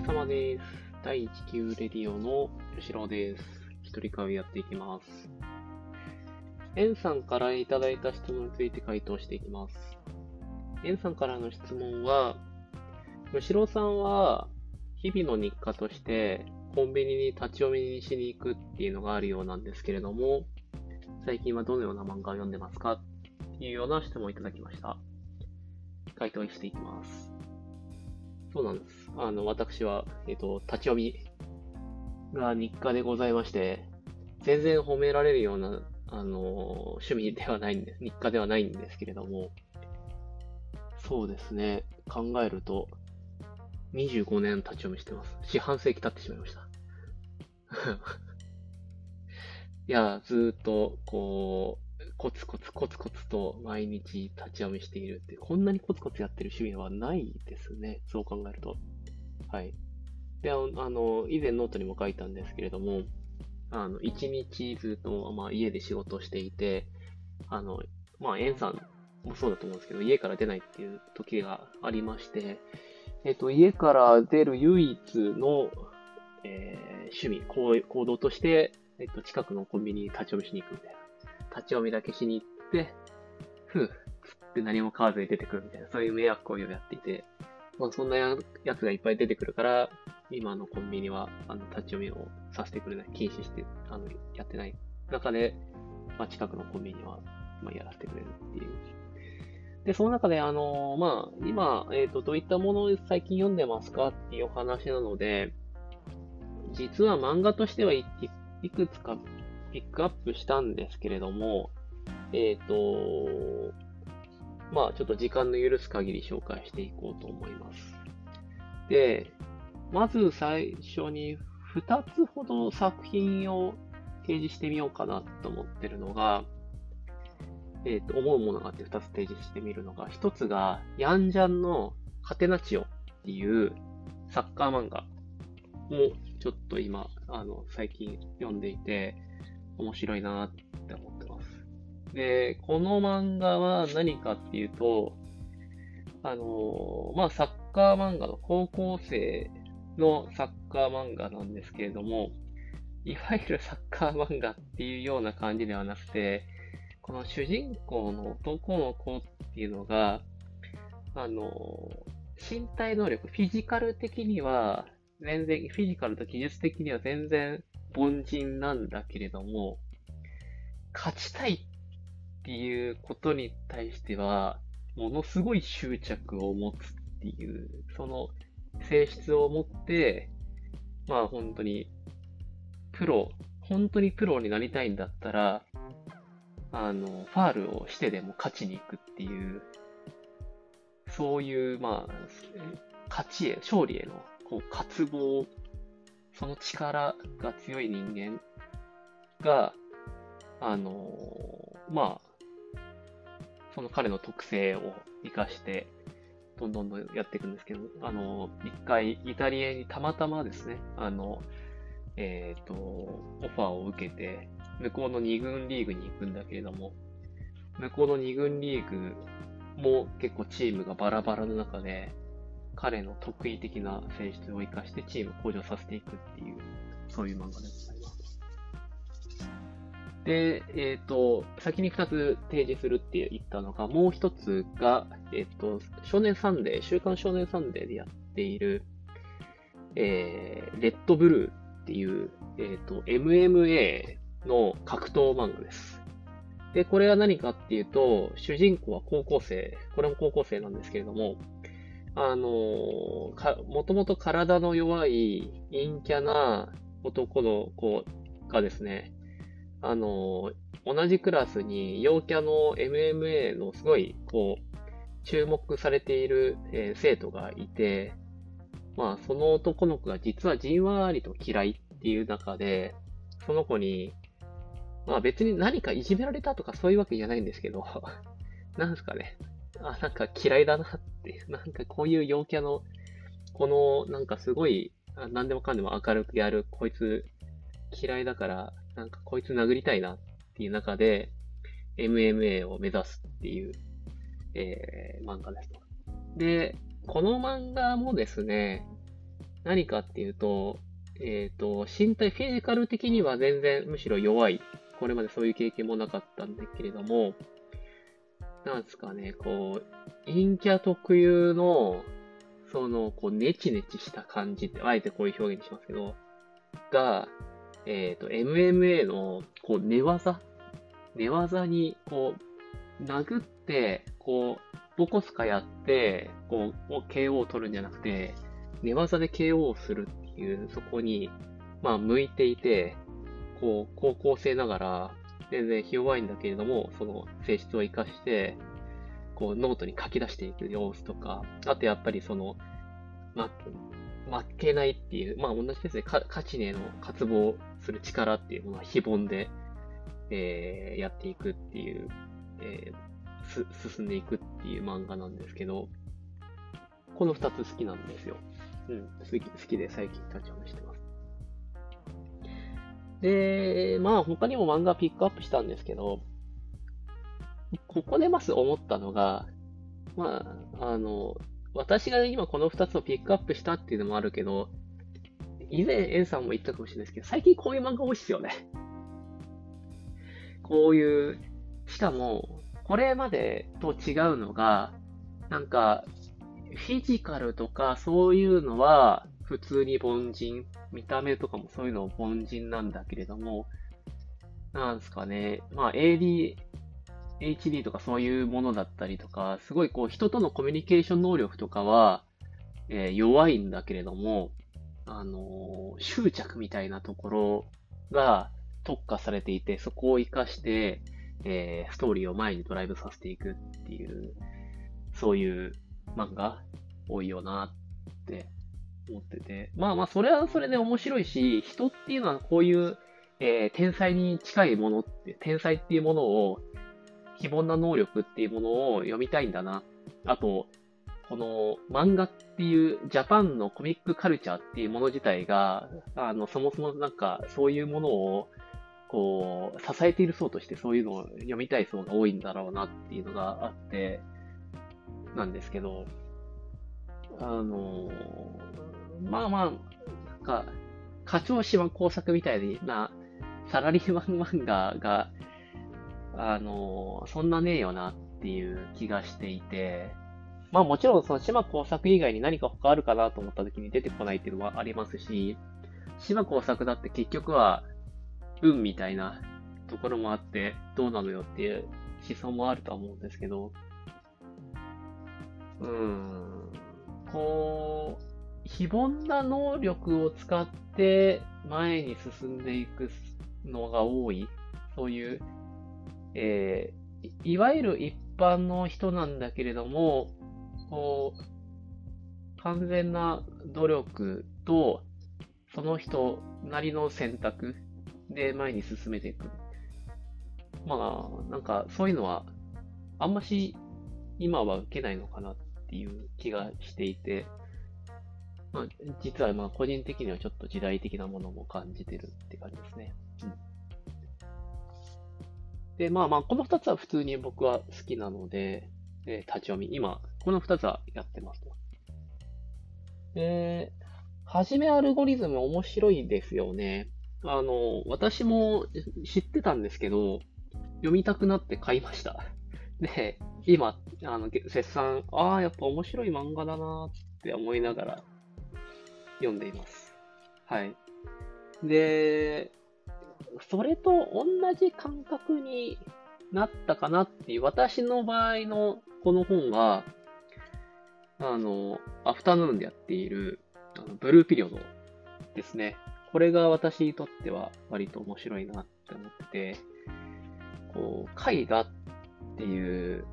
れ様です。第19レディオの吉郎です。一人会をやっていきます。エンさんからいただいた質問について回答していきます。エンさんからの質問は、吉郎さんは日々の日課としてコンビニに立ち読みにしに行くっていうのがあるようなんですけれども、最近はどのような漫画を読んでますか？っていうような質問をいただきました。回答していきます。そうなんです。あの、私は、えっ、と、立ち読みが日課でございまして、全然褒められるような、あの、趣味ではないんです。日課ではないんですけれども、そうですね。考えると、25年立ち読みしてます。四半世紀経ってしまいました。いや、ずっと、こう、コツコツコツコツと毎日立ち読みしているって、こんなにコツコツやってる趣味はないですね。そう考えると。はい。で、あの、以前ノートにも書いたんですけれども、あの、一日ずっと、まあ、家で仕事をしていて、あの、まあ、エンさんもそうだと思うんですけど、家から出ないっていう時がありまして、えっと、家から出る唯一の、えー趣味、行行動として、えっと、近くのコンビニに立ち読みしに行くみたいな。立ち読みだけしに行って、ふう、つって何も買わずに出てくるみたいな、そういう迷惑行為をやっていて、まあそんなややつがいっぱい出てくるから、今のコンビニは、あの、立ち読みをさせてくれない、禁止して、あの、やってない中で、まあ近くのコンビニは、まあやらせてくれるっていう。で、その中で、あのまあ、今、えっ、と、どういったものを最近読んでますかっていうお話なので、実は漫画としてはいいくつかピックアップしたんですけれども、えっ、と、まあちょっと時間の許す限り紹介していこうと思います。で、まず最初に2つほど作品を提示してみようかなと思ってるのが、えっ、と、思うものがあって2つ提示してみるのが、1つが、ヤンジャンのカテナチオっていうサッカー漫画もちょっと今、あの、最近読んでいて、面白いなって思ってます。で、この漫画は何かっていうと、あのまあ、サッカー漫画の高校生のサッカー漫画なんですけれども、いわゆるサッカー漫画っていうような感じではなくて、この主人公の男の子っていうのが、あの身体能力、フィジカル的には、全然、フィジカルと技術的には全然凡人なんだけれども、勝ちたいっていうことに対しては、ものすごい執着を持つっていう、その性質を持って、まあ本当に、プロ、本当にプロになりたいんだったら、あの、ファールをしてでも勝ちに行くっていう、そういう、まあ、勝ちへ、勝利へのこう渇望、その力が強い人間が、あのーまあ、その彼の特性を活かして、どんどんどんやっていくんですけど、あのー一回イタリアにたまたまですね、あの、えっ、と、オファーを受けて、向こうの2軍リーグに行くんだけれども、向こうの2軍リーグも結構チームがバラバラの中で、彼の得意的な戦術を生かしてチームを向上させていくっていう、そういう漫画でございます。で、えっ、と、先に2つ提示するって言ったのが、もう1つが、えっ、と、少年サンデー、週刊少年サンデーでやっている、えー、レッドブルーっていう、えっ、と、MMA の格闘漫画です。で、これは何かっていうと、主人公は高校生、これも高校生なんですけれども、あのーか、もともと体の弱い陰キャな男の子がですね、あのー同じクラスに陽キャの MMA のすごい、こう、注目されている、えー生徒がいて、まあ、その男の子が実はじんわりと嫌いっていう中で、その子に、まあ別に何かいじめられたとかそういうわけじゃないんですけど、なんですかね、あ、なんか嫌いだなって、なんかこういう陽キャの、この、なんかすごい、何でもかんでも明るくやる、こいつ嫌いだから、なんかこいつ殴りたいなっていう中で、MMA を目指すっていう、えー漫画ですと。で、この漫画もですね、何かっていうと、えっ、と、身体、フィジカル的には全然むしろ弱い。これまでそういう経験もなかったんだけれども、なんですかね、こう、陰キャ特有の、その、こう、ネチネチした感じって、あえてこういう表現にしますけど、が、えっ、と、MMA の、こう、寝技？寝技に、こう、殴って、こう、ボコスカやって、こう、KO を取るんじゃなくて、寝技で KO をするっていう、そこに、まあ、向いていて、こう、高校生ながら、全然弱いんだけれども、その性質を活かして、こう、ノートに書き出していく様子とか、あとやっぱりその、ま、負けないっていう、まあ同じですね、勝ちねの渇望する力っていうものは非凡で、えー、やっていくっていう、えー、進んでいくっていう漫画なんですけど、この二つ好きなんですよ。うん、好き、好きで最近立ち読みしてます。で、まあ他にも漫画ピックアップしたんですけど、ここでまず思ったのが、まあ、あの、私が今この2つをピックアップしたっていうのもあるけど、以前、エンさんも言ったかもしれないですけど、最近こういう漫画多いっすよね。こういう、しかも、これまでと違うのが、なんか、フィジカルとかそういうのは普通に凡人、見た目とかもそういうの凡人なんだけれども、なんですかね、まあ AD、HD とかそういうものだったりとか、すごいこう人とのコミュニケーション能力とかは、えー、弱いんだけれども、あのー、執着みたいなところが特化されていて、そこを活かして、えー、ストーリーを前にドライブさせていくっていう、そういう漫画多いよなって思ってて。まあまあ、それはそれで面白いし、人っていうのはこういう、えー、天才に近いものって、天才っていうものを非凡な能力っていうものを読みたいんだな。あと、この漫画っていうジャパンのコミックカルチャーっていうもの自体が、あの、そもそもなんかそういうものをこう、支えている層としてそういうのを読みたい層が多いんだろうなっていうのがあって、なんですけど、あのまあまあ、なんか、課長島工作みたいなサラリーマン漫画があの、そんなねえよなっていう気がしていて、まあもちろんその島工作以外に何か他あるかなと思った時に出てこないっていうのはありますし、島工作だって結局は運みたいなところもあってどうなのよっていう思想もあるとは思うんですけど、うーん、こう、非凡な能力を使って前に進んでいくのが多い、そういうえー、いわゆる一般の人なんだけれども、こう、完全な努力と、その人なりの選択で前に進めていく。まあ、なんかそういうのは、あんまし今は受けないのかなっていう気がしていて、まあ、実はまあ個人的にはちょっと時代的なものも感じてるって感じですね。うんで、まあまあ、この2つは普通に僕は好きなので、えー、立ち読み。今、この2つはやってますと。で、はじめアルゴリズム面白いですよね。あの、私も知ってたんですけど、読みたくなって買いました。で、今、あの、絶賛、ああ、やっぱ面白い漫画だなって思いながら読んでいます。はい。で、それと同じ感覚になったかなっていう、私の場合のこの本は、あの、アフタヌーンでやっている、あのブルーピリオドですね。これが私にとっては割と面白いなって思って、こう、絵画っていう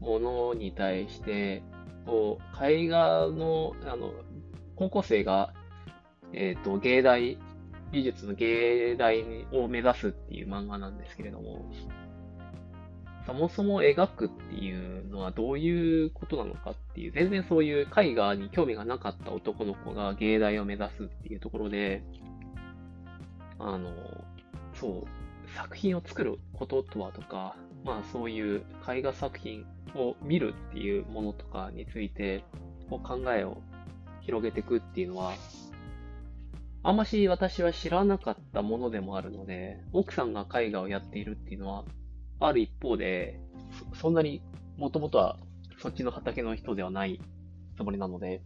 ものに対して、こう、絵画の、あの、高校生が、えっ、ー、と、芸大美術の芸大を目指すっていう漫画なんですけれども、そもそも描くっていうのはどういうことなのかっていう、全然そういう絵画に興味がなかった男の子が芸大を目指すっていうところで、あの、そう、作品を作ることとはとか、まあそういう絵画作品を見るっていうものとかについて、こう考えを広げていくっていうのは、あんまし私は知らなかったものでもあるので、奥さんが絵画をやっているっていうのは、ある一方で、そんなにもともとはそっちの畑の人ではないつもりなので、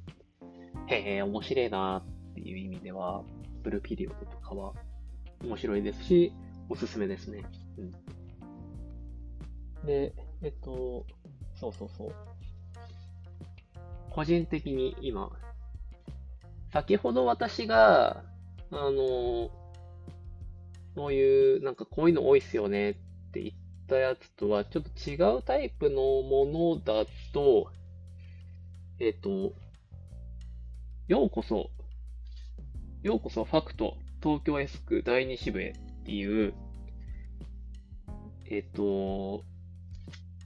へえ、面白いなっていう意味では、ブルーピリオドとかは面白いですし、おすすめですね。うん。で、えっと、そうそうそう。個人的に今、先ほど私が、あの、こういう、なんかこういうの多いっすよねって言ったやつとはちょっと違うタイプのものだと、えっ、と、ようこそ、ようこそファクト東京エスク第2支部へっていう、えっ、と、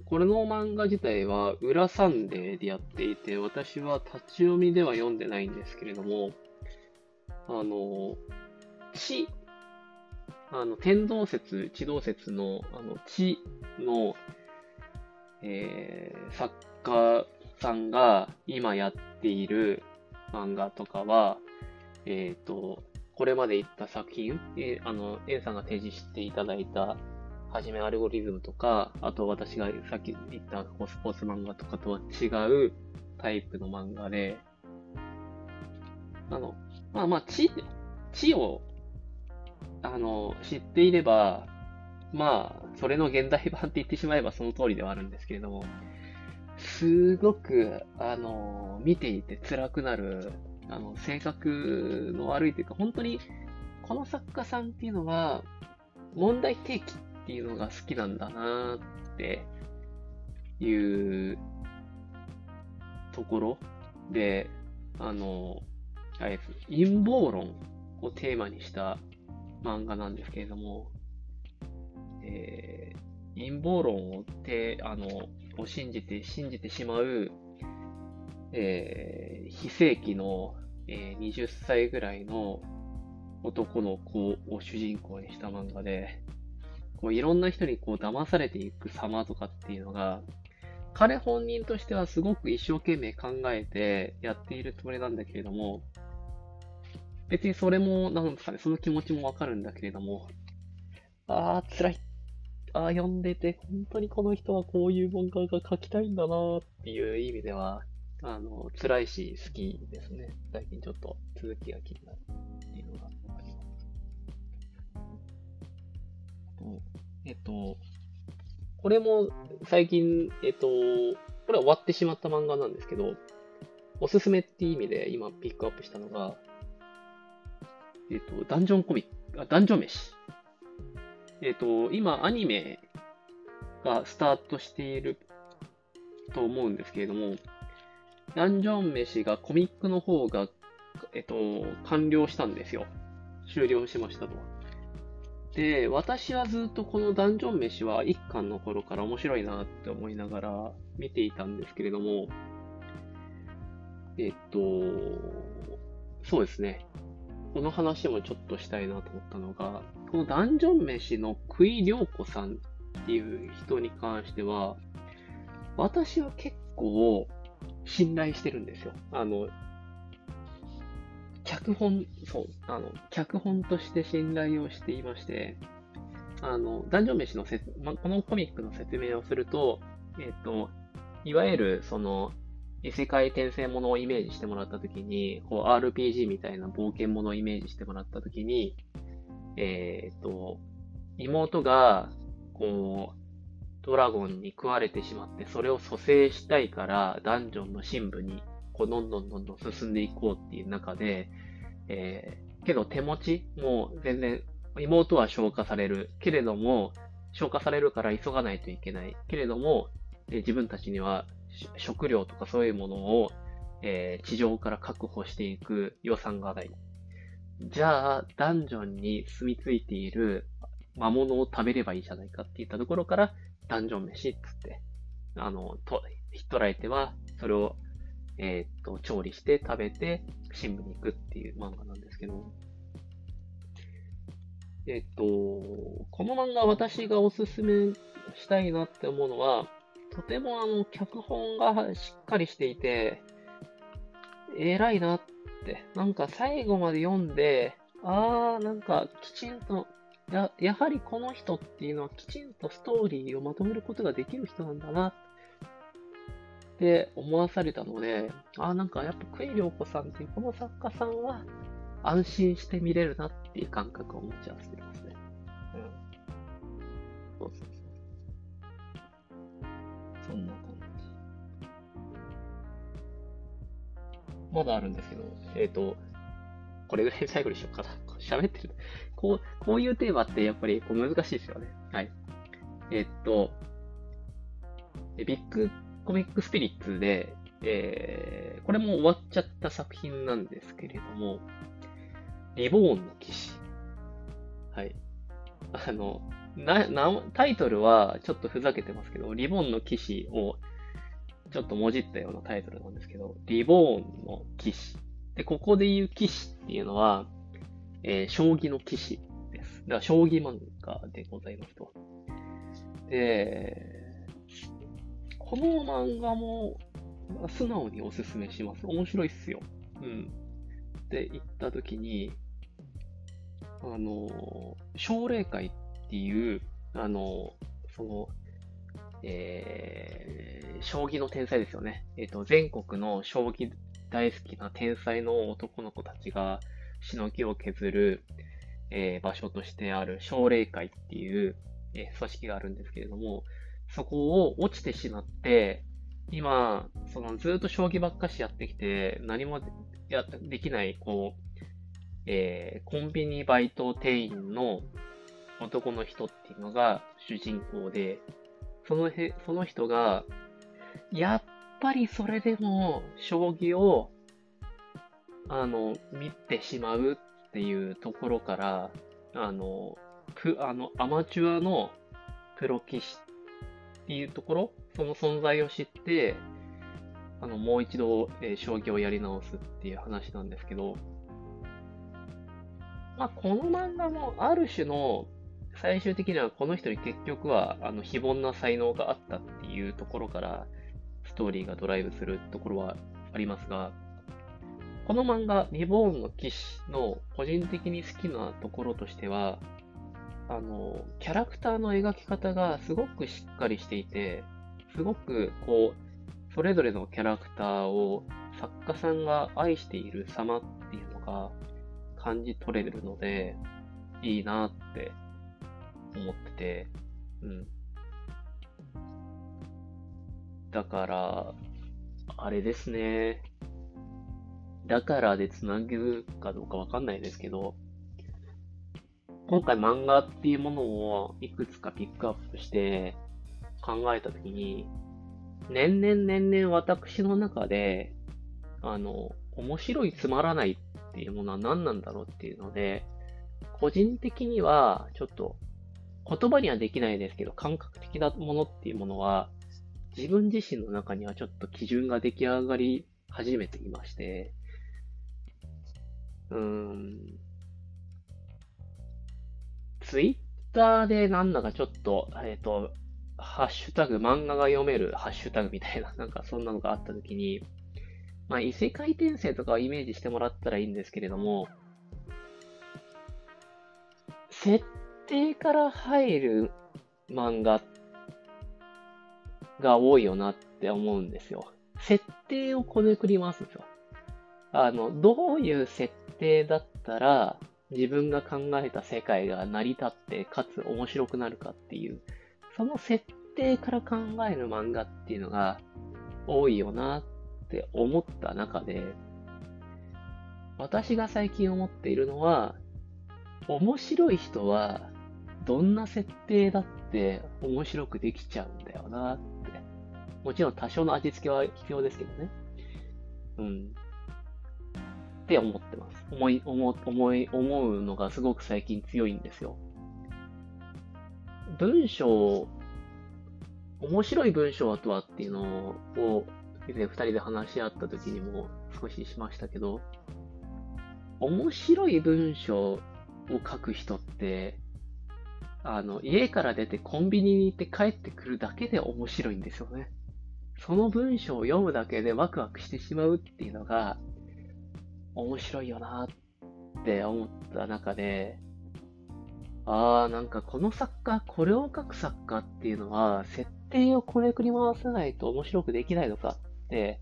これの漫画自体は裏サンデーでやっていて、私は立ち読みでは読んでないんですけれども、あの、地、あの、天動説、地動説の、あの、地の、えー、作家さんが今やっている漫画とかは、えっ、ー、と、これまで言った作品、えー、あの、エンさんが提示していただいた、はじめアルゴリズムとか、あと私がさっき言ったスポーツ漫画とかとは違うタイプの漫画で、あの、まあまあ、地、地を、あの、知っていれば、まあ、それの現代版って言ってしまえばその通りではあるんですけれども、すごく、あの、見ていて辛くなる、あの、性格の悪いというか、本当に、この作家さんっていうのは、問題提起っていうのが好きなんだなっていうところで、あの、あれです。陰謀論をテーマにした漫画なんですけれども、えー、陰謀論をて、あの、を信じて、信じてしまう、えー、非正規の、えー、20歳ぐらいの男の子を主人公にした漫画で、こういろんな人にこう騙されていく様とかっていうのが、彼本人としてはすごく一生懸命考えてやっているつもりなんだけれども、別にそれも、なんですかね、その気持ちもわかるんだけれども、ああ、辛いあ読んでて、本当にこの人はこういう漫画が描きたいんだなっていう意味では、あの、辛いし好きですね。最近ちょっと続きが気になるっていうのがえっと、これも最近、えっと、これは終わってしまった漫画なんですけど、おすすめっていう意味で今ピックアップしたのが、えっと、ダンジョンコミック、あ、ダンジョン飯えっ、と、今アニメがスタートしていると思うんですけれども、ダンジョン飯がコミックの方が、えっ、と、完了したんですよ。終了しましたと。で、私はずっとこのダンジョン飯は一巻の頃から面白いなって思いながら見ていたんですけれども、えっと、そうですね。この話もちょっとしたいなと思ったのが、このダンジョン飯のクイリョウコさんっていう人に関しては、私は結構信頼してるんですよ。あの、脚本、そう、あの、脚本として信頼をしていまして、あの、ダンジョン飯のせ、ま、このコミックの説明をすると、えっ、と、いわゆる、その、異世界転生ものをイメージしてもらったときに、こう RPG みたいな冒険ものをイメージしてもらったときに、えっ、ー、と、妹が、こう、ドラゴンに食われてしまって、それを蘇生したいから、ダンジョンの深部に、こう、どんどんどんどん進んでいこうっていう中で、えー、けど手持ちもう全然、妹は消化される。けれども、消化されるから急がないといけない。けれども、自分たちには食料とかそういうものを、えー、地上から確保していく予算がない。じゃあ、ダンジョンに住み着いている魔物を食べればいいじゃないかって言ったところから、ダンジョン飯っつって、あの、と、ヒットライテは、それを、えー、っと、調理して食べて、新聞に行くっていう漫画なんですけど、えっと、この漫画私がおすすめしたいなって思うのは、とてもあの、脚本がしっかりしていて、偉いなって。なんか最後まで読んで、あー、なんかきちんと、や、やはりこの人っていうのはきちんとストーリーをまとめることができる人なんだなっって思わされたので、あー、なんかやっぱクイリョウコさんっていうこの作家さんは安心して見れるなっていう感覚を持ち合わせてますね。うん。そうそうそう。そんな感じ。まだあるんですけど、えっ、ー、と、これぐらい最後にしようかな。喋ってる。こう、こういうテーマってやっぱりこう難しいですよね。はい。えっと、ビッグコミックスピリッツで、えー、これも終わっちゃった作品なんですけれども、リボーンの騎士。はい。あの、な、な、タイトルはちょっとふざけてますけど、リボーンの騎士をちょっともじったようなタイトルなんですけど、リボーンの騎士。で、ここで言う騎士っていうのは、えー、将棋の騎士です。だから将棋漫画でございますと。で、この漫画も素直におすすめします。面白いっすよ。うん。って言ったときに、あの、奨励会っていう、あの、その、えー、将棋の天才ですよね。えっ、ー、と、全国の将棋大好きな天才の男の子たちがしのぎを削る、えー、場所としてある奨励会っていう、えー、組織があるんですけれども、そこを落ちてしまって、今、そのずっと将棋ばっかしやってきて、何もやできない、こう、えー、コンビニバイト店員の男の人っていうのが主人公で、そのへ、その人が、やっぱりそれでも将棋を、あの、見てしまうっていうところから、あの、く、あの、アマチュアのプロ棋士っていうところ、その存在を知って、あの、もう一度、えー、将棋をやり直すっていう話なんですけど、まあ、この漫画もある種の最終的にはこの人に結局はあの非凡な才能があったっていうところからストーリーがドライブするところはありますが、この漫画、リボーンの騎士の個人的に好きなところとしては、あの、キャラクターの描き方がすごくしっかりしていて、すごくこう、それぞれのキャラクターを作家さんが愛している様っていうのが、感じ取れるので、いいなって思ってて、うん。だから、あれですね。だからで繋げるかどうかわかんないですけど、今回漫画っていうものをいくつかピックアップして考えたときに、年々年々私の中で、あの、面白いつまらないっていうものは何なんだろうっていうので、個人的にはちょっと言葉にはできないですけど、感覚的なものっていうものは、自分自身の中にはちょっと基準が出来上がり始めていまして、うーん、ツイッターでなんだかちょっと、えっ、ー、と、ハッシュタグ、漫画が読めるハッシュタグみたいな、なんかそんなのがあったときに、まあ、異世界転生とかをイメージしてもらったらいいんですけれども、設定から入る漫画が多いよなって思うんですよ。設定をこねくり回すんですよ。あの、どういう設定だったら自分が考えた世界が成り立ってかつ面白くなるかっていう、その設定から考える漫画っていうのが多いよなって思った中で、私が最近思っているのは、面白い人は、どんな設定だって面白くできちゃうんだよなって。もちろん多少の味付けは必要ですけどね。うん。って思ってます。思い、思、思い、思うのがすごく最近強いんですよ。文章、面白い文章とはっていうのを以前二人で話し合った時にも少ししましたけど、面白い文章を書く人って、あの、家から出てコンビニに行って帰ってくるだけで面白いんですよね。その文章を読むだけでワクワクしてしまうっていうのが、面白いよなって思った中で、ああ、なんかこの作家、これを書く作家っていうのは、設定をこねくり回さないと面白くできないのかって、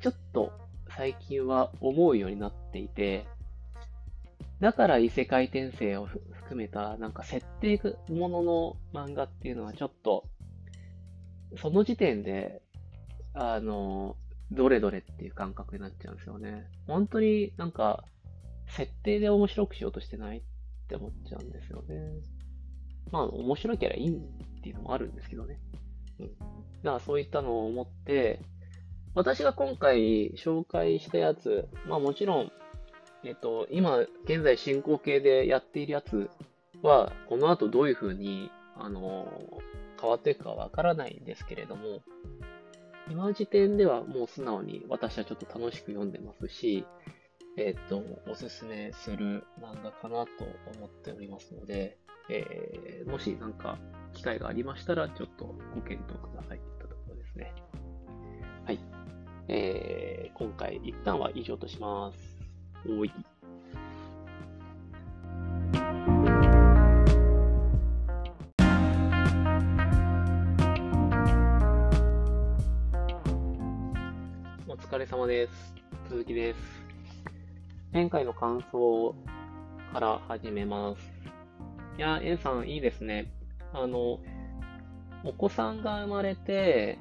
ちょっと最近は思うようになっていて、だから異世界転生を含めたなんか設定ものの漫画っていうのはちょっと、その時点で、あの、どれどれっていう感覚になっちゃうんですよね。本当になんか、設定で面白くしようとしてないって思っちゃうんですよね。まあ、面白ければいいっていうのもあるんですけどね。うん。だからそういったのを思って、私が今回紹介したやつ、まあもちろんえっと、今、現在進行形でやっているやつは、この後どういう風に、あの、変わっていくかわからないんですけれども、今時点ではもう素直に私はちょっと楽しく読んでますし、えっと、おすすめする漫画かなと思っておりますので、えー、もしなんか機会がありましたら、ちょっとご検討くださいといったところですね。はい。えー、今回一旦は以上とします。おい。疲れ様です。鈴木です。前回の感想から始めます。いや、エンさんいいですね。あの、お子さんが生まれて、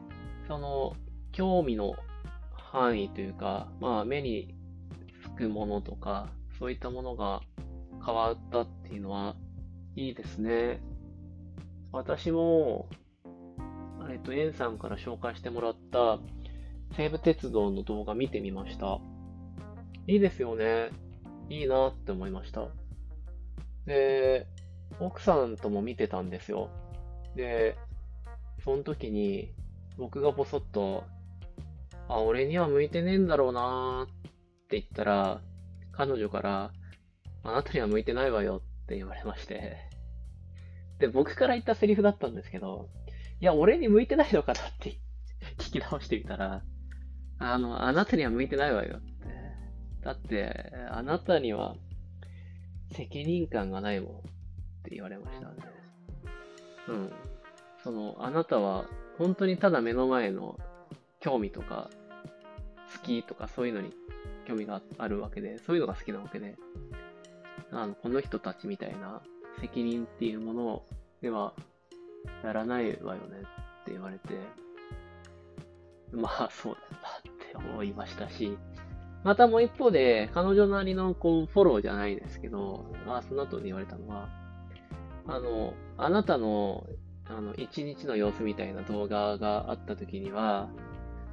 その、興味の範囲というか、まあ、目につくものとか、そういったものが変わったっていうのはいいですね。私も、えっと、エンさんから紹介してもらった西武鉄道の動画見てみました。いいですよね。いいなって思いました。で、奥さんとも見てたんですよ。で、その時に僕がぼそっと、あ、俺には向いてねえんだろうなって言ったら、彼女から、あなたには向いてないわよって言われまして。で、僕から言ったセリフだったんですけど、いや、俺に向いてないのかなって聞き直してみたら、あの、あなたには向いてないわよって。だって、あなたには責任感がないもんって言われましたね。うん。その、あなたは本当にただ目の前の興味とか好きとかそういうのに興味があるわけで、そういうのが好きなわけで、あの、この人たちみたいな責任っていうものではやらないわよねって言われて、まあそうだなって思いましたし、またもう一方で、彼女なりのこうフォローじゃないですけど、まあその後に言われたのは、あの、あなたの、あの、一日の様子みたいな動画があった時には、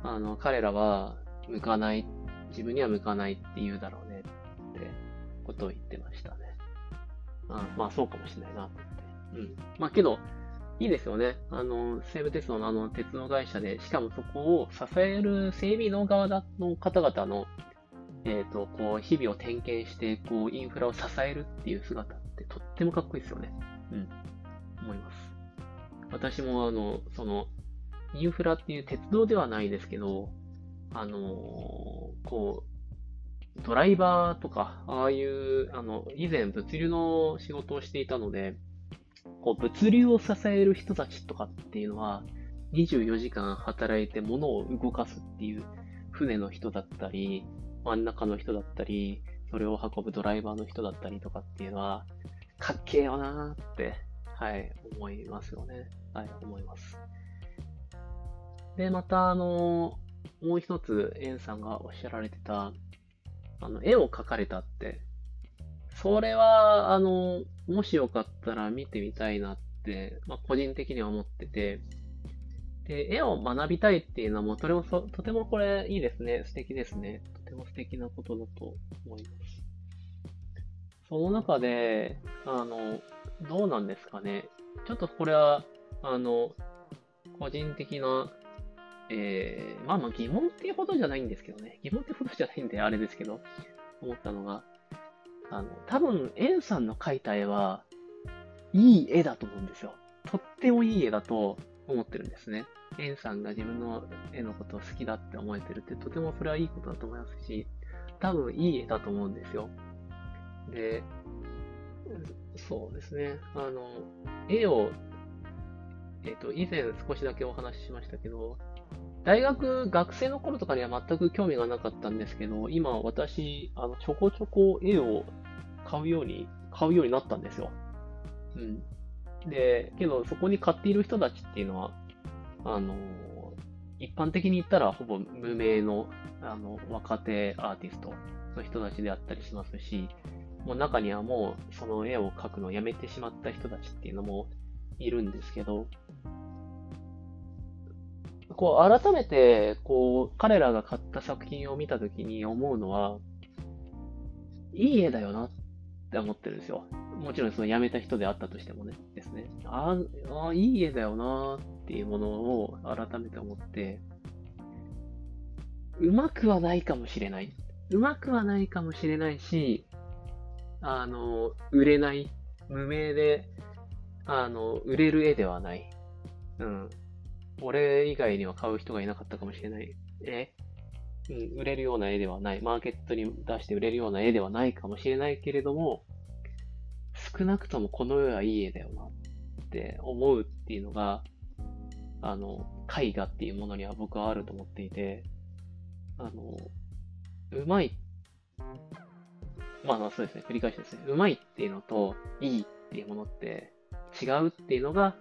あの、彼らは向かない自分には向かないって言うだろうねってことを言ってましたね。あまあそうかもしれないなって。うん。まあけど、いいですよね。あの、西武鉄道のあの鉄道会社で、しかもそこを支える整備の側の方々の、えっ、ー、と、こう、日々を点検して、こう、インフラを支えるっていう姿ってとってもかっこいいですよね。うん。思います。私もあの、その、インフラっていう鉄道ではないですけど、あのこう、ドライバーとか、ああいう、あの、以前物流の仕事をしていたので、こう、物流を支える人たちとかっていうのは、24時間働いて物を動かすっていう船の人だったり、真ん中の人だったり、それを運ぶドライバーの人だったりとかっていうのは、かっけえよなーって、はい、思いますよね。はい、思います。で、また、あのもう一つ、エンさんがおっしゃられてた、あの、絵を描かれたって、それは、あの、もしよかったら見てみたいなって、まあ、個人的には思ってて、で、絵を学びたいっていうのはもうとてもとてもこれいいですね。素敵ですね。とても素敵なことだと思います。その中で、あの、どうなんですかね。ちょっとこれは、あの、個人的なえー、まあまあ疑問っていうほどじゃないんですけどね。疑問ってほどじゃないんであれですけど、思ったのが、あの、多分、エンさんの描いた絵は、いい絵だと思うんですよ。とってもいい絵だと思ってるんですね。エンさんが自分の絵のことを好きだって思えてるって、とてもそれはいいことだと思いますし、多分いい絵だと思うんですよ。で、そうですね。あの、絵を、えっ、と、以前少しだけお話ししましたけど、大学、学生の頃とかには全く興味がなかったんですけど、今私、あの、ちょこちょこ絵を買うように、買うようになったんですよ。うん。で、けどそこに買っている人たちっていうのは、あの、一般的に言ったらほぼ無名の、あの、若手アーティストの人たちであったりしますし、もう中にはもうその絵を描くのをやめてしまった人たちっていうのもいるんですけど、こう改めてこう彼らが買った作品を見たときに思うのは、いい絵だよなって思ってるんですよ。もちろんその辞めた人であったとしてもね、ですね。ああ、いい絵だよなっていうものを改めて思って、うまくはないかもしれない。うまくはないかもしれないし、あの、売れない、無名で、あの、売れる絵ではない。うん。俺以外には買う人がいなかったかもしれない。え？うん、売れるような絵ではない。マーケットに出して売れるような絵ではないかもしれないけれども、少なくともこの絵はいい絵だよなって思うっていうのが、あの、絵画っていうものには僕はあると思っていて、あの、うまい。まあそうですね、繰り返しですね。うまいっていうのと、いいっていうものって違うっていうのが、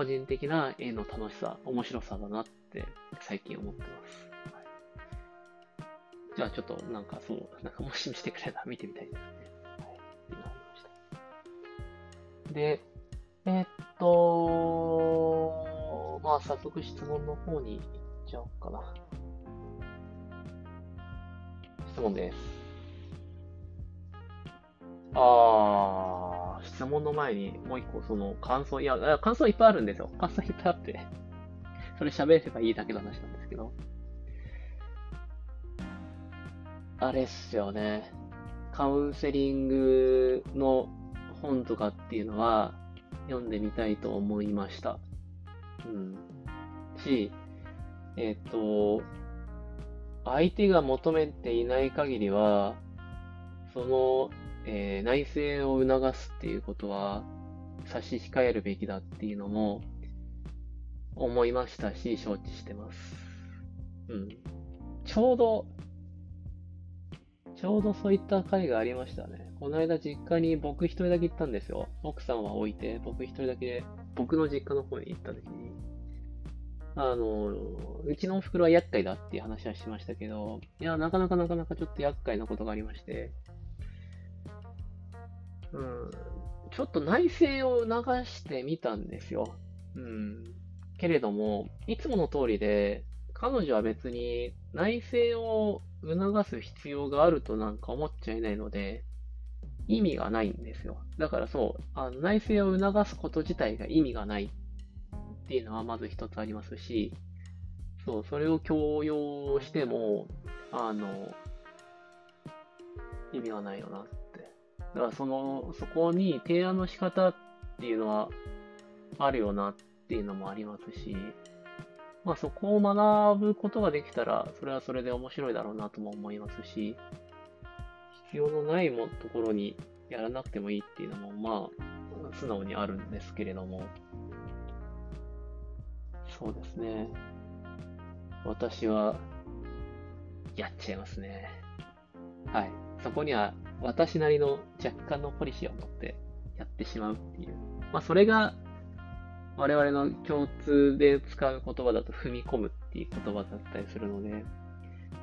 個人的な絵の楽しさ、面白さだなって最近思ってます。はい、じゃあちょっとなんかそう、なんかもし見してくれたら見てみたいですね。はいで、えー、っと、まあ、早速質問の方に行っちゃおうかな。質問です。あー、質問の前にもう一個その感想、いや、感想いっぱいあるんですよ。感想いっぱいあって。それ喋ればいいだけの話なんですけど。あれっすよね。カウンセリングの本とかっていうのは読んでみたいと思いました。うん。し、えっ、ー、と、相手が求めていない限りは、その、えー、内省を促すっていうことは差し控えるべきだっていうのも思いましたし、承知してます。うん。ちょうど、ちょうどそういった回がありましたね。この間実家に僕一人だけ行ったんですよ。奥さんは置いて、僕一人だけ僕の実家の方に行った時に、あの、うちのお袋は厄介だっていう話はしましたけど、いや、なかなかなかなかちょっと厄介なことがありまして、うん、ちょっと内政を流してみたんですよ。うん。けれども、いつもの通りで、彼女は別に内政を促す必要があるとなんか思っちゃいないので、意味がないんですよ。だからそう、あの内政を促すこと自体が意味がないっていうのはまず一つありますし、そう、それを強要しても、あの、意味がないよなっ。だからその、そこに提案の仕方っていうのはあるよなっていうのもありますし、まあそこを学ぶことができたら、それはそれで面白いだろうなとも思いますし、必要のないもところにやらなくてもいいっていうのも、まあ、素直にあるんですけれども、そうですね。私は、やっちゃいますね。はい。そこには、私なりの若干のポリシーを持ってやってしまうっていう。まあ、それが、我々の共通で使う言葉だと踏み込むっていう言葉だったりするので、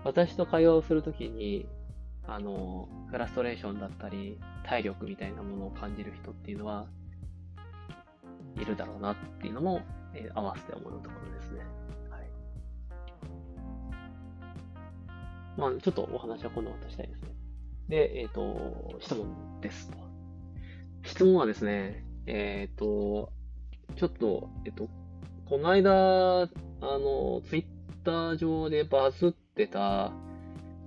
私と会話をするときに、あの、フラストレーションだったり、体力みたいなものを感じる人っていうのは、いるだろうなっていうのも、えー、合わせて思うところですね。はい。まあ、ちょっとお話は今度渡したいですね。で、えっ、ー、と、質問ですと。質問はですね、えっ、ー、と、ちょっと、えっ、と、この間、あの、ツイッター上でバズってた、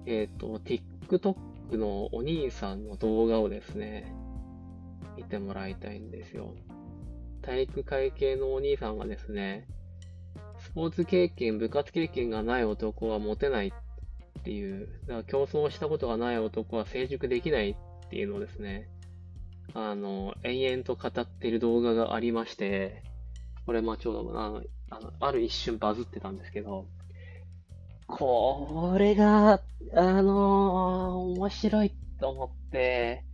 えっ、と、TikTok のお兄さんの動画をですね、見てもらいたいんですよ。体育会系のお兄さんがですね、スポーツ経験、部活経験がない男はモテないっっていう、だから競争したことがない男は成熟できないっていうのをですね、あの、延々と語っている動画がありまして、これまあちょうどあの、あの、ある一瞬バズってたんですけど、これが、あの面白いと思って、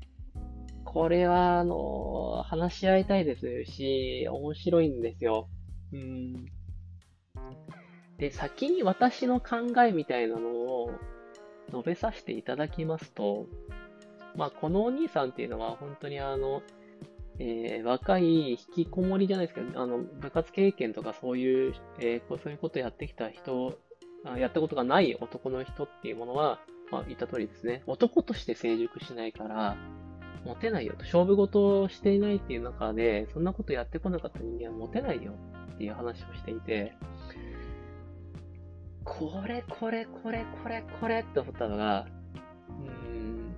これは、あの話し合いたいですし、面白いんですよ。うん。で、先に私の考えみたいなのを述べさせていただきますと、まあ、このお兄さんっていうのは本当にあの、えー若い引きこもりじゃないですけど、あの、部活経験とかそういう、えーそういうことやってきた人、やったことがない男の人っていうものは、まあ、言った通りですね、男として成熟しないから、モテないよと。勝負事をしていないっていう中で、そんなことやってこなかった人間はモテないよっていう話をしていて、これ、これ、これ、これ、これって思ったのが、うん、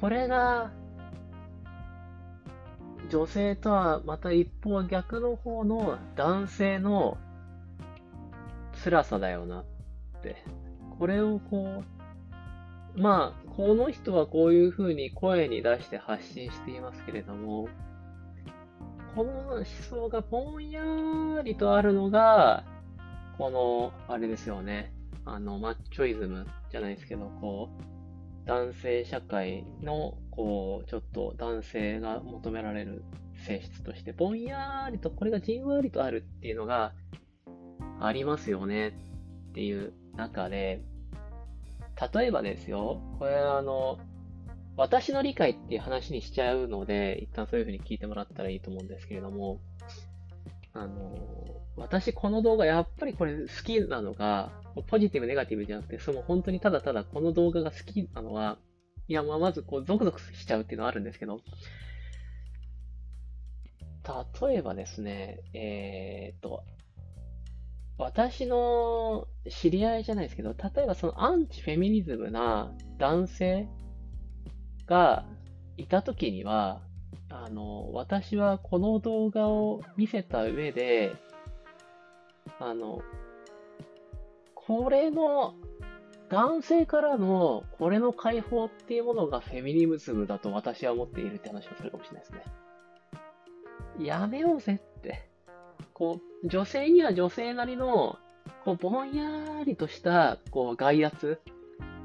これが、女性とはまた一方逆の方の男性の辛さだよなって。これをこう、まあ、この人はこういう風に声に出して発信していますけれども、この思想がぼんやりとあるのが、この、あれですよね。あの、マッチョイズムじゃないですけど、こう、男性社会の、こう、ちょっと男性が求められる性質として、ぼんやりと、これがじんわりとあるっていうのがありますよねっていう中で、例えばですよ、これあの、私の理解っていう話にしちゃうので、一旦そういうふうに聞いてもらったらいいと思うんですけれども、あの、私この動画やっぱりこれ好きなのが、ポジティブネガティブじゃなくて、その本当にただただこの動画が好きなのは、いや、まあまずこうゾクゾクしちゃうっていうのはあるんですけど、例えばですね、えーっと、私の知り合いじゃないですけど、例えばそのアンチフェミニズムな男性がいたときには、あの、私はこの動画を見せた上で、あの、これの、男性からのこれの解放っていうものがフェミニズムだと私は思っているって話をするかもしれないですね。やめようぜって。こう、女性には女性なりの、こう、ぼんやりとした、こう、外圧。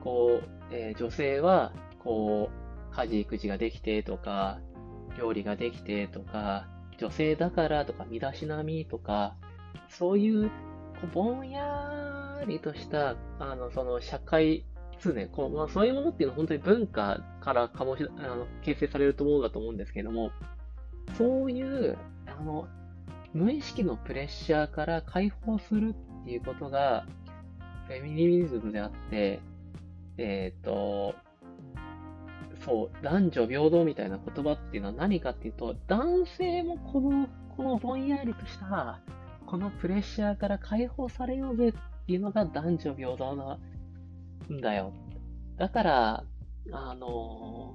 こう、えー女性は、こう、家事育児ができてとか、料理ができてとか、女性だからとか、身だしなみとか、そういう、こうぼんやりとした、あの、その、社会通念、こう、まあ、そういうものっていうのは本当に文化からかもしあの形成されると思うんだと思うんですけども、そういう、あの、無意識のプレッシャーから解放するっていうことが、フェミニズムであって、えっ、と、そう、男女平等みたいな言葉っていうのは何かっていうと、男性もこの、このぼんやりとした、このプレッシャーから解放されようぜっていうのが男女平等なんだよ。だから、あの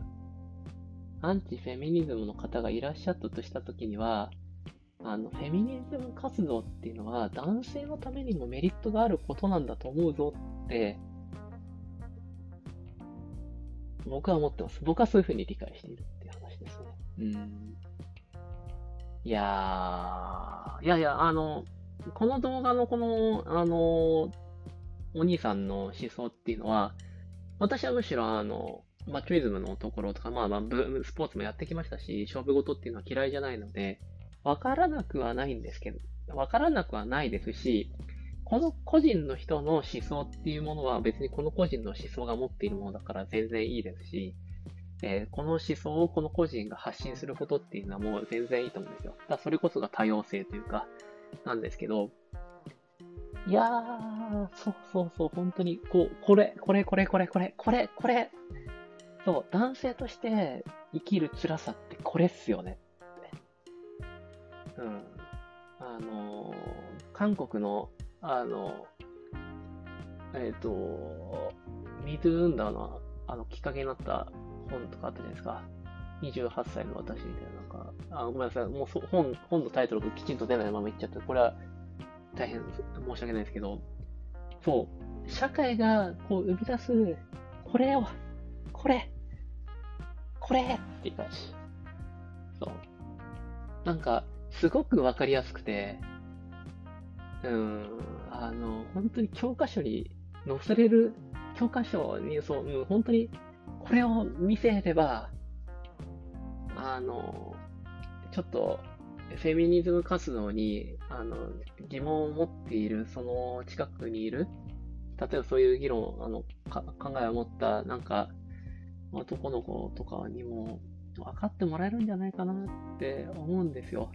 アンチフェミニズムの方がいらっしゃったとしたときには、あの、フェミニズム活動っていうのは男性のためにもメリットがあることなんだと思うぞって、僕は思ってます。僕はそういうふうに理解しているっていう話ですね。うん。いやー、いやいや、あの、この動画のこの、あの、お兄さんの思想っていうのは、私はむしろあの、マッチョイズムのところとか、まあまあ、ブスポーツもやってきましたし、勝負事っていうのは嫌いじゃないので、わからなくはないんですけど、わからなくはないですし、この個人の人の思想っていうものは別にこの個人の思想が持っているものだから全然いいですし、えーこの思想をこの個人が発信することっていうのはもう全然いいと思うんですよ。だそれこそが多様性というか、なんですけど、いやー、そうそうそう、本当に、こう、これ、これ、これ、これ、これ、これ、これ、そう、男性として生きる辛さってこれっすよね。うん。あのー韓国の、あの、えっ、と、ミートゥー運動の、あの、きっかけになった本とかあったじゃないですか。28歳の私みたいな、なんか、あ、ごめんなさい、もうそ本、本のタイトルがきちんと出ないまま言っちゃって、これは大変申し訳ないですけど、そう。社会がこう生み出す、これを、これ、これっていう感じ。そう。なんか、すごくわかりやすくて、うん、あの、本当に教科書に載せれる、教科書に、そう、うん、本当に、これを見せれば、あの、ちょっと、フェミニズム活動に、あの、疑問を持っている、その近くにいる、例えばそういう議論、あの、考えを持った、なんか、男の子とかにも分かってもらえるんじゃないかなって思うんですよ。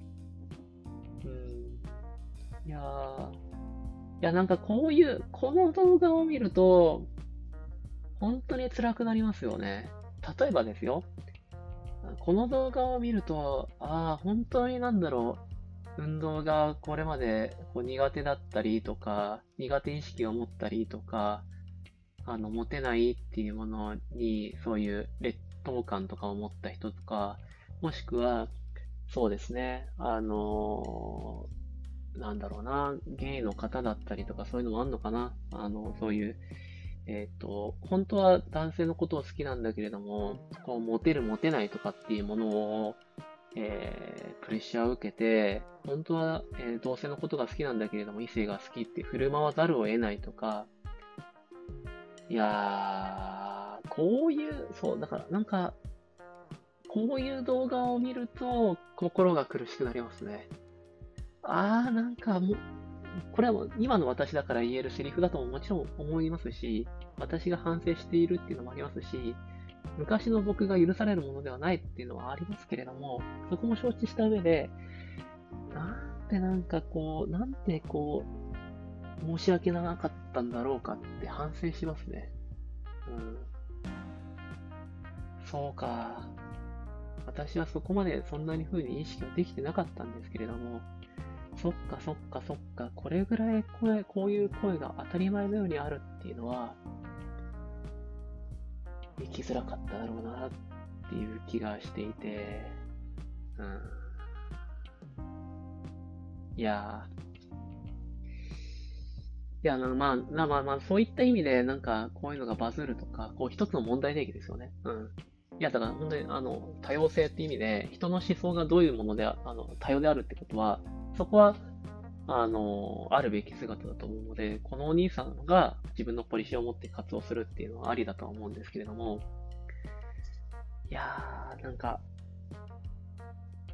いやー、いやなんかこういう、この動画を見ると、本当に辛くなりますよね。例えばですよ。この動画を見ると、ああ、本当になんだろう。運動がこれまでこう苦手だったりとか、苦手意識を持ったりとか、あの、持てないっていうものに、そういう劣等感とかを持った人とか、もしくは、そうですね、あのー、なんだろうな、ゲイの方だったりとか、そういうのもあんのかな。あの、そういう、えっ、ー、と、本当は男性のことを好きなんだけれども、こう、モテる、モテないとかっていうものを、えー、プレッシャーを受けて、本当は、えー、同性のことが好きなんだけれども、異性が好きって振る舞わざるを得ないとか、いやー、こういう、そう、だからなんか、こういう動画を見ると心が苦しくなりますね。あー、なんかもう、これは今の私だから言えるセリフだとももちろん思いますし、私が反省しているっていうのもありますし、昔の僕が許されるものではないっていうのはありますけれども、そこも承知した上で、なんてなんかこう、なんてこう、申し訳なかったんだろうかって反省しますね。うん。そうか。私はそこまでそんなに風に意識はできてなかったんですけれども、そっかそっかそっか、これぐらい声、こういう声が当たり前のようにあるっていうのは、生きづらかっただろうなっていう気がしていて、うん。いや、いや、まあ、まあまあまあ、そういった意味で、なんか、こういうのがバズるとか、こう、一つの問題定義ですよね。うん。いや、だから、本当に、あの、多様性って意味で、人の思想がどういうもので、あの、多様であるってことは、そこは、あの、あるべき姿だと思うので、このお兄さんが自分のポリシーを持って活動するっていうのはありだとは思うんですけれども、いやー、なんか、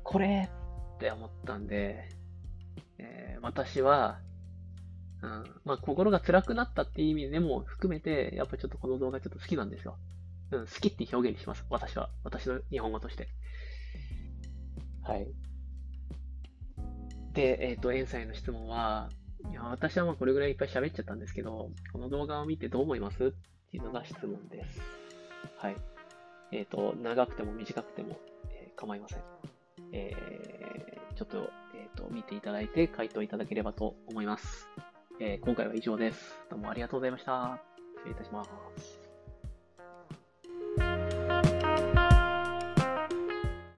これって思ったんで、えー、私は、うん。まあ、心が辛くなったっていう意味でも含めて、やっぱちょっとこの動画ちょっと好きなんですよ。うん、好きって表現にします。私は。私の日本語として。はい。で、えっ、ー、と、エンサイの質問は、いや、私はまあこれぐらいいっぱい喋っちゃったんですけど、この動画を見てどう思います？っていうのが質問です。はい。えっ、ー、と、長くても短くても、えー、構いません。えー、ちょっと、えっ、と、見ていただいて回答いただければと思います。え、今回は以上です。どうもありがとうございました。失礼いたします。